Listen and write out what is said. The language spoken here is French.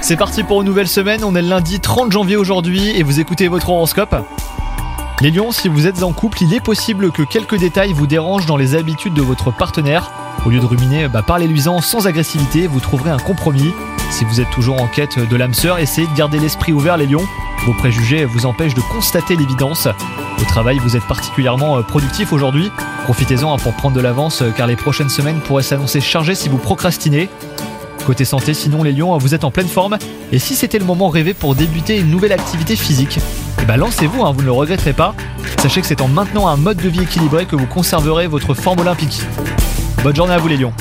C'est parti pour une nouvelle semaine, on est le lundi 30 janvier aujourd'hui et vous écoutez votre horoscope. Les lions, si vous êtes en couple, il est possible que quelques détails vous dérangent dans les habitudes de votre partenaire. Au lieu de ruminer, bah, parlez-lui-en sans agressivité, vous trouverez un compromis. Si vous êtes toujours en quête de l'âme sœur, essayez de garder l'esprit ouvert les lions. Vos préjugés vous empêchent de constater l'évidence. Au travail, vous êtes particulièrement euh, productif aujourd'hui. Profitez-en hein, pour prendre de l'avance euh, car les prochaines semaines pourraient s'annoncer chargées si vous procrastinez. Côté santé, sinon les lions, vous êtes en pleine forme. Et si c'était le moment rêvé pour débuter une nouvelle activité physique, eh ben lancez-vous, hein, vous ne le regretterez pas. Sachez que c'est en maintenant un mode de vie équilibré que vous conserverez votre forme olympique. Bonne journée à vous les lions